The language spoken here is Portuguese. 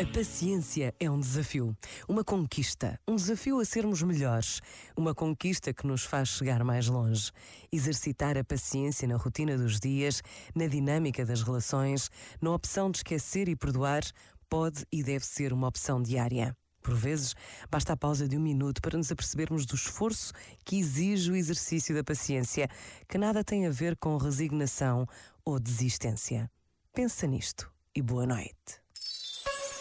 A paciência é um desafio, uma conquista, um desafio a sermos melhores, uma conquista que nos faz chegar mais longe. Exercitar a paciência na rotina dos dias, na dinâmica das relações, na opção de esquecer e perdoar, pode e deve ser uma opção diária. Por vezes, basta a pausa de um minuto para nos apercebermos do esforço que exige o exercício da paciência, que nada tem a ver com resignação ou desistência. Pensa nisto e boa noite.